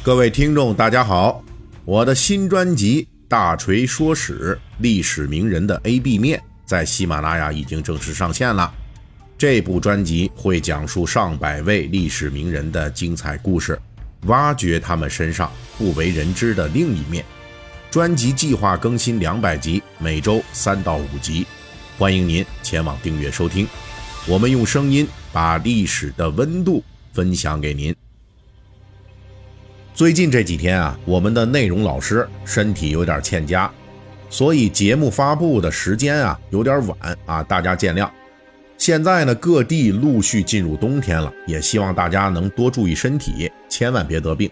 各位听众，大家好！我的新专辑《大锤说史：历史名人的 A B 面》在喜马拉雅已经正式上线了。这部专辑会讲述上百位历史名人的精彩故事，挖掘他们身上不为人知的另一面。专辑计划更新两百集，每周三到五集，欢迎您前往订阅收听。我们用声音把历史的温度分享给您。最近这几天啊，我们的内容老师身体有点欠佳，所以节目发布的时间啊有点晚啊，大家见谅。现在呢，各地陆续进入冬天了，也希望大家能多注意身体，千万别得病。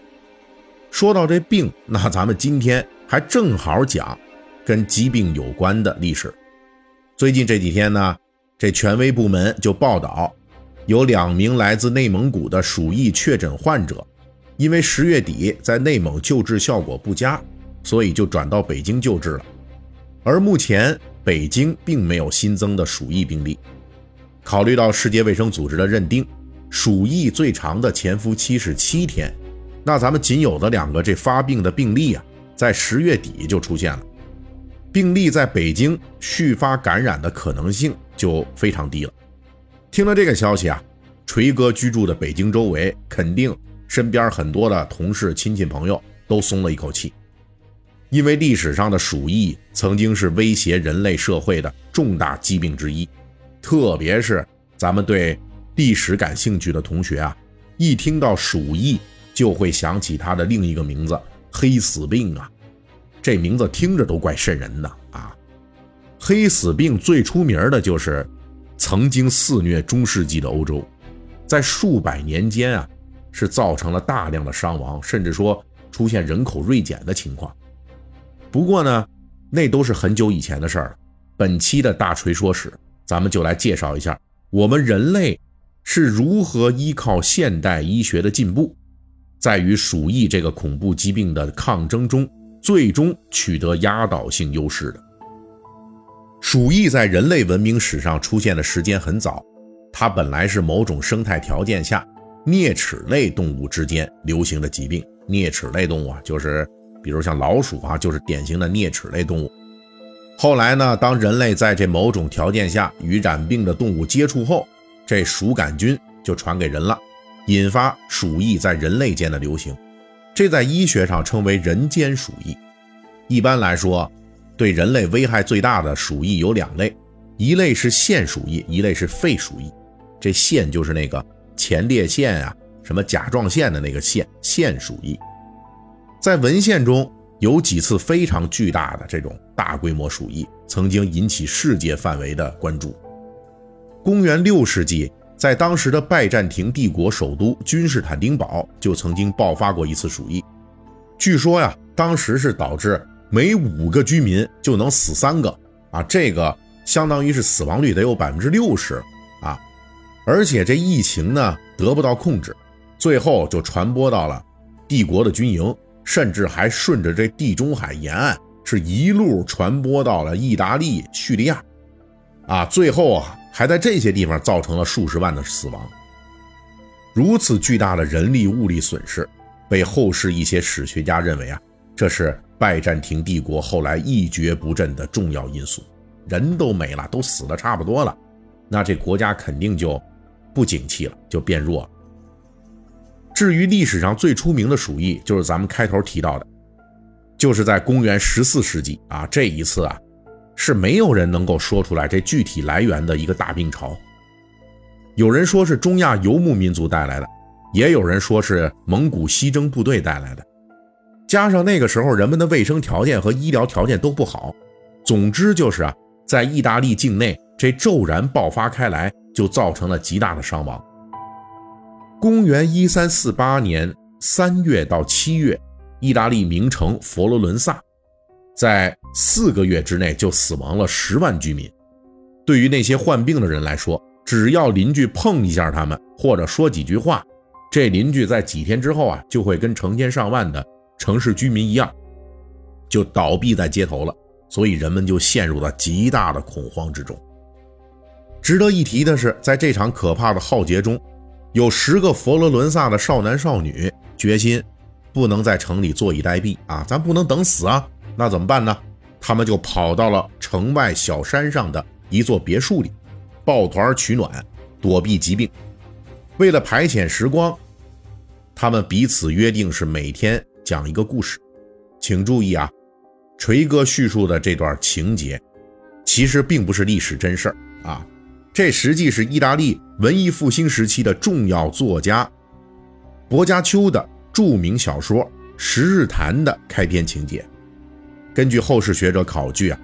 说到这病，那咱们今天还正好讲跟疾病有关的历史。最近这几天呢，这权威部门就报道，有两名来自内蒙古的鼠疫确诊患者。因为十月底在内蒙救治效果不佳，所以就转到北京救治了。而目前北京并没有新增的鼠疫病例。考虑到世界卫生组织的认定，鼠疫最长的潜伏期是七天，那咱们仅有的两个这发病的病例啊，在十月底就出现了。病例在北京续发感染的可能性就非常低了。听了这个消息啊，锤哥居住的北京周围肯定。身边很多的同事、亲戚、朋友都松了一口气，因为历史上的鼠疫曾经是威胁人类社会的重大疾病之一，特别是咱们对历史感兴趣的同学啊，一听到鼠疫就会想起它的另一个名字——黑死病啊，这名字听着都怪瘆人的啊。黑死病最出名的就是曾经肆虐中世纪的欧洲，在数百年间啊。是造成了大量的伤亡，甚至说出现人口锐减的情况。不过呢，那都是很久以前的事儿了。本期的大锤说史，咱们就来介绍一下我们人类是如何依靠现代医学的进步，在与鼠疫这个恐怖疾病的抗争中，最终取得压倒性优势的。鼠疫在人类文明史上出现的时间很早，它本来是某种生态条件下。啮齿类动物之间流行的疾病，啮齿类动物啊，就是比如像老鼠啊，就是典型的啮齿类动物。后来呢，当人类在这某种条件下与染病的动物接触后，这鼠杆菌就传给人了，引发鼠疫在人类间的流行。这在医学上称为人间鼠疫。一般来说，对人类危害最大的鼠疫有两类，一类是腺鼠疫，一类是肺鼠疫。这腺就是那个。前列腺啊，什么甲状腺的那个腺，腺鼠疫，在文献中有几次非常巨大的这种大规模鼠疫，曾经引起世界范围的关注。公元六世纪，在当时的拜占庭帝国首都君士坦丁堡就曾经爆发过一次鼠疫。据说呀，当时是导致每五个居民就能死三个啊，这个相当于是死亡率得有百分之六十。而且这疫情呢得不到控制，最后就传播到了帝国的军营，甚至还顺着这地中海沿岸是一路传播到了意大利、叙利亚，啊，最后啊还在这些地方造成了数十万的死亡。如此巨大的人力物力损失，被后世一些史学家认为啊，这是拜占庭帝国后来一蹶不振的重要因素。人都没了，都死的差不多了，那这国家肯定就。不景气了，就变弱了。至于历史上最出名的鼠疫，就是咱们开头提到的，就是在公元十四世纪啊，这一次啊，是没有人能够说出来这具体来源的一个大病潮。有人说是中亚游牧民族带来的，也有人说是蒙古西征部队带来的。加上那个时候人们的卫生条件和医疗条件都不好，总之就是啊，在意大利境内这骤然爆发开来。就造成了极大的伤亡。公元一三四八年三月到七月，意大利名城佛罗伦萨，在四个月之内就死亡了十万居民。对于那些患病的人来说，只要邻居碰一下他们，或者说几句话，这邻居在几天之后啊，就会跟成千上万的城市居民一样，就倒闭在街头了。所以人们就陷入了极大的恐慌之中。值得一提的是，在这场可怕的浩劫中，有十个佛罗伦萨的少男少女决心不能在城里坐以待毙啊，咱不能等死啊，那怎么办呢？他们就跑到了城外小山上的一座别墅里，抱团取暖，躲避疾病。为了排遣时光，他们彼此约定是每天讲一个故事。请注意啊，锤哥叙述的这段情节，其实并不是历史真事儿啊，这实际是意大利文艺复兴时期的重要作家薄伽丘的著名小说《十日谈》的开篇情节。根据后世学者考据啊，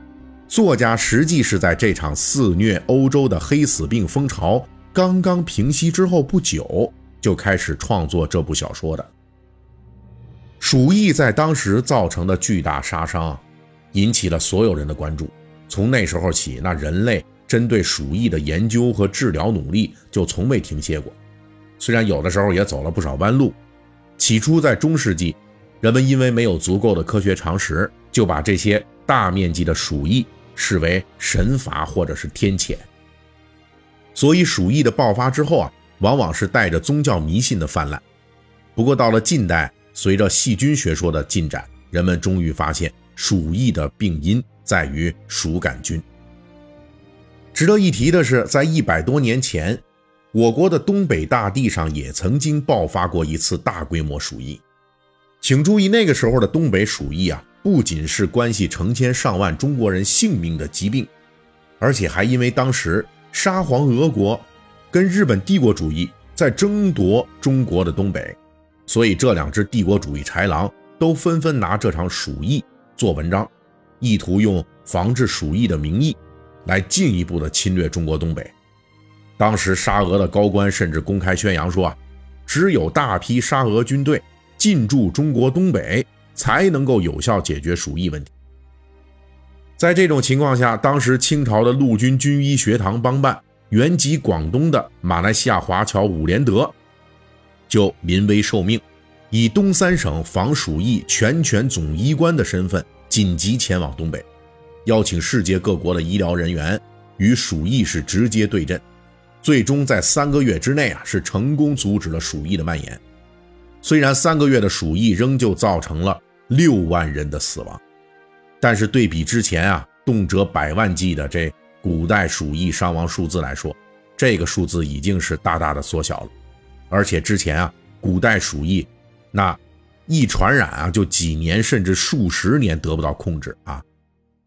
作家实际是在这场肆虐欧洲的黑死病风潮刚刚平息之后不久，就开始创作这部小说的。鼠疫在当时造成的巨大杀伤，引起了所有人的关注。从那时候起，那人类针对鼠疫的研究和治疗努力就从未停歇过。虽然有的时候也走了不少弯路。起初在中世纪，人们因为没有足够的科学常识，就把这些大面积的鼠疫视为神罚或者是天谴。所以鼠疫的爆发之后啊，往往是带着宗教迷信的泛滥。不过到了近代，随着细菌学说的进展，人们终于发现鼠疫的病因在于鼠杆菌。值得一提的是，在一百多年前，我国的东北大地上也曾经爆发过一次大规模鼠疫。请注意，那个时候的东北鼠疫啊，不仅是关系成千上万中国人性命的疾病，而且还因为当时沙皇俄国跟日本帝国主义在争夺中国的东北。所以，这两只帝国主义豺狼都纷纷拿这场鼠疫做文章，意图用防治鼠疫的名义，来进一步的侵略中国东北。当时，沙俄的高官甚至公开宣扬说：“啊，只有大批沙俄军队进驻中国东北，才能够有效解决鼠疫问题。”在这种情况下，当时清朝的陆军军医学堂帮办、原籍广东的马来西亚华侨伍连德。就临危受命，以东三省防鼠疫全权总医官的身份紧急前往东北，邀请世界各国的医疗人员与鼠疫是直接对阵，最终在三个月之内啊是成功阻止了鼠疫的蔓延。虽然三个月的鼠疫仍旧造成了六万人的死亡，但是对比之前啊动辄百万计的这古代鼠疫伤亡数字来说，这个数字已经是大大的缩小了。而且之前啊，古代鼠疫，那一传染啊，就几年甚至数十年得不到控制啊。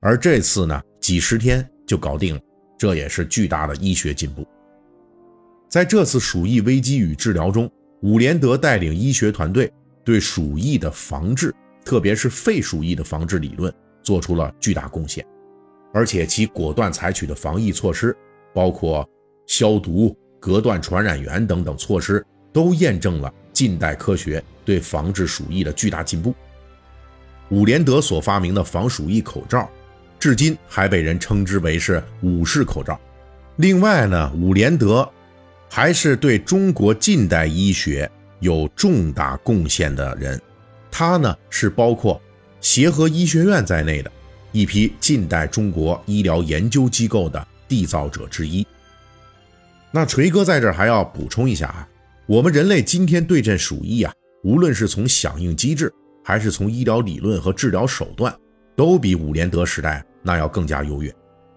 而这次呢，几十天就搞定了，这也是巨大的医学进步。在这次鼠疫危机与治疗中，伍连德带领医学团队对鼠疫的防治，特别是肺鼠疫的防治理论，做出了巨大贡献。而且其果断采取的防疫措施，包括消毒、隔断传染源等等措施。都验证了近代科学对防治鼠疫的巨大进步。伍连德所发明的防鼠疫口罩，至今还被人称之为是“武士口罩”。另外呢，伍连德还是对中国近代医学有重大贡献的人。他呢是包括协和医学院在内的一批近代中国医疗研究机构的缔造者之一。那锤哥在这儿还要补充一下啊。我们人类今天对阵鼠疫啊，无论是从响应机制，还是从医疗理论和治疗手段，都比伍连德时代那要更加优越。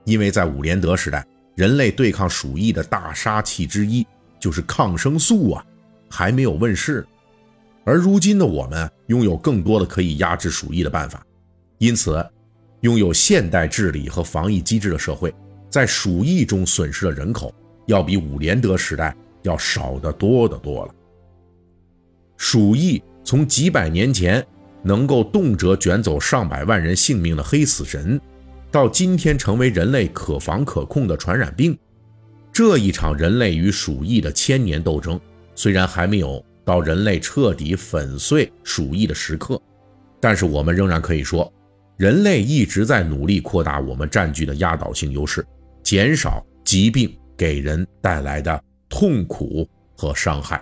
因为在伍连德时代，人类对抗鼠疫的大杀器之一就是抗生素啊，还没有问世。而如今的我们拥有更多的可以压制鼠疫的办法，因此，拥有现代治理和防疫机制的社会，在鼠疫中损失的人口要比伍连德时代。要少得多得多了。鼠疫从几百年前能够动辄卷走上百万人性命的黑死神，到今天成为人类可防可控的传染病，这一场人类与鼠疫的千年斗争，虽然还没有到人类彻底粉碎鼠疫的时刻，但是我们仍然可以说，人类一直在努力扩大我们占据的压倒性优势，减少疾病给人带来的。痛苦和伤害。